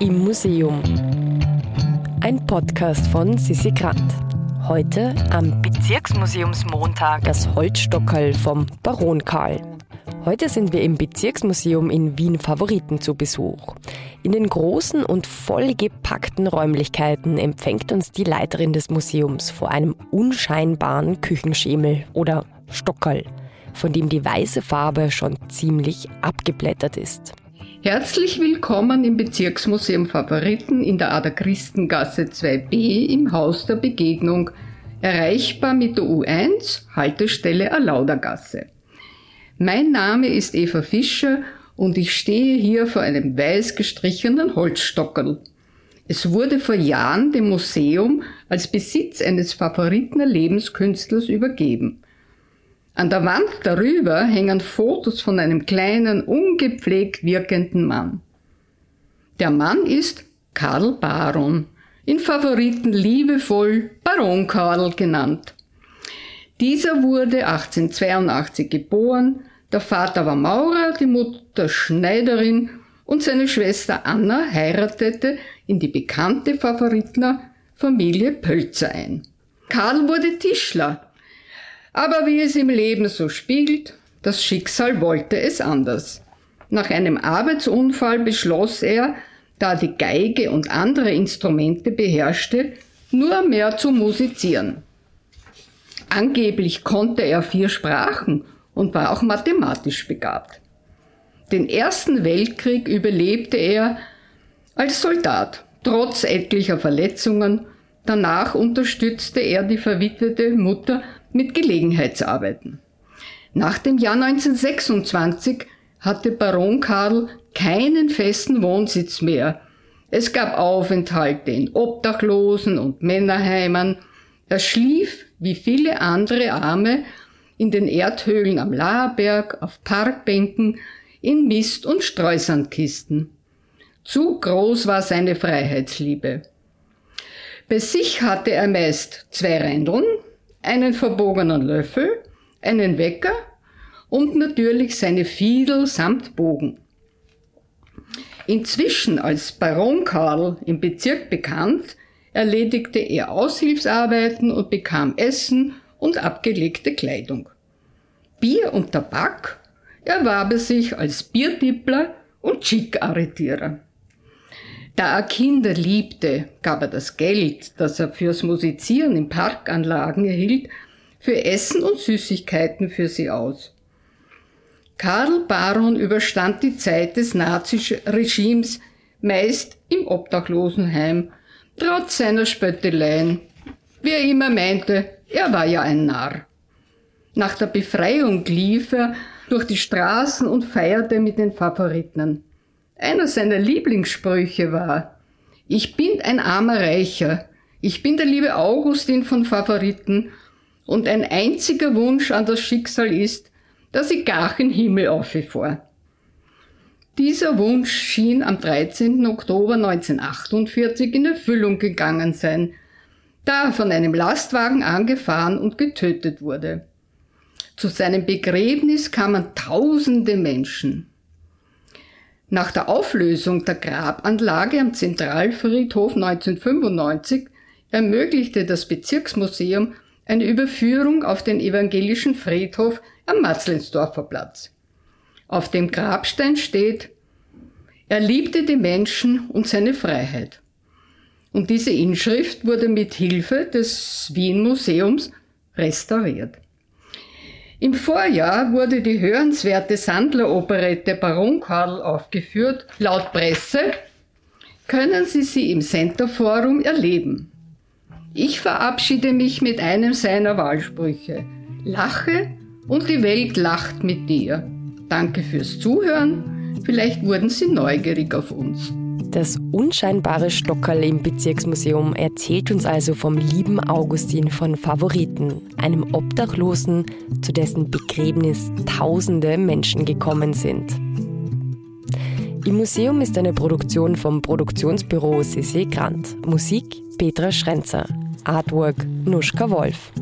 Im Museum. Ein Podcast von Sissi Grant. Heute am Bezirksmuseumsmontag das Holzstockerl vom Baron Karl. Heute sind wir im Bezirksmuseum in Wien Favoriten zu Besuch. In den großen und vollgepackten Räumlichkeiten empfängt uns die Leiterin des Museums vor einem unscheinbaren Küchenschemel oder Stockerl, von dem die weiße Farbe schon ziemlich abgeblättert ist. Herzlich willkommen im Bezirksmuseum Favoriten in der Ader Christengasse 2b im Haus der Begegnung, erreichbar mit der U1, Haltestelle Alaudergasse. Mein Name ist Eva Fischer und ich stehe hier vor einem weiß gestrichenen Holzstockerl. Es wurde vor Jahren dem Museum als Besitz eines Favoritner Lebenskünstlers übergeben. An der Wand darüber hängen Fotos von einem kleinen, ungepflegt wirkenden Mann. Der Mann ist Karl Baron, in Favoriten liebevoll Baron Karl genannt. Dieser wurde 1882 geboren, der Vater war Maurer, die Mutter Schneiderin und seine Schwester Anna heiratete in die bekannte Favoritner Familie Pölzer ein. Karl wurde Tischler, aber wie es im Leben so spiegelt, das Schicksal wollte es anders. Nach einem Arbeitsunfall beschloss er, da die Geige und andere Instrumente beherrschte, nur mehr zu musizieren. Angeblich konnte er vier Sprachen und war auch mathematisch begabt. Den Ersten Weltkrieg überlebte er als Soldat, trotz etlicher Verletzungen. Danach unterstützte er die verwitwete Mutter mit Gelegenheitsarbeiten. Nach dem Jahr 1926 hatte Baron Karl keinen festen Wohnsitz mehr. Es gab Aufenthalte in Obdachlosen und Männerheimen. Er schlief, wie viele andere Arme, in den Erdhöhlen am Laherberg, auf Parkbänken, in Mist- und Streusandkisten. Zu groß war seine Freiheitsliebe. Bei sich hatte er meist zwei Rändeln, einen verbogenen Löffel, einen Wecker und natürlich seine Fiedel samt Bogen. Inzwischen als Baron Karl im Bezirk bekannt, erledigte er Aushilfsarbeiten und bekam Essen und abgelegte Kleidung. Bier und Tabak erwarb er sich als Biertippler und Schick-Arretierer. Da er Kinder liebte, gab er das Geld, das er fürs Musizieren in Parkanlagen erhielt, für Essen und Süßigkeiten für sie aus. Karl Baron überstand die Zeit des Naziregimes meist im Obdachlosenheim, trotz seiner Spötteleien. Wie er immer meinte, er war ja ein Narr. Nach der Befreiung lief er durch die Straßen und feierte mit den Favoriten. Einer seiner Lieblingssprüche war, ich bin ein armer Reicher, ich bin der liebe Augustin von Favoriten und ein einziger Wunsch an das Schicksal ist, dass ich gar in Himmel vor. Dieser Wunsch schien am 13. Oktober 1948 in Erfüllung gegangen sein, da er von einem Lastwagen angefahren und getötet wurde. Zu seinem Begräbnis kamen tausende Menschen. Nach der Auflösung der Grabanlage am Zentralfriedhof 1995 ermöglichte das Bezirksmuseum eine Überführung auf den evangelischen Friedhof am Matzlensdorfer Platz. Auf dem Grabstein steht, er liebte die Menschen und seine Freiheit. Und diese Inschrift wurde mit Hilfe des Wien Museums restauriert. Im Vorjahr wurde die hörenswerte Sandler-Operette Baron Karl aufgeführt. Laut Presse können Sie sie im Center Forum erleben. Ich verabschiede mich mit einem seiner Wahlsprüche. Lache und die Welt lacht mit dir. Danke fürs Zuhören. Vielleicht wurden Sie neugierig auf uns. Das unscheinbare Stockerl im Bezirksmuseum erzählt uns also vom lieben Augustin von Favoriten, einem Obdachlosen, zu dessen Begräbnis tausende Menschen gekommen sind. Im Museum ist eine Produktion vom Produktionsbüro Sissi Grant. Musik Petra Schrenzer. Artwork Nuschka Wolf.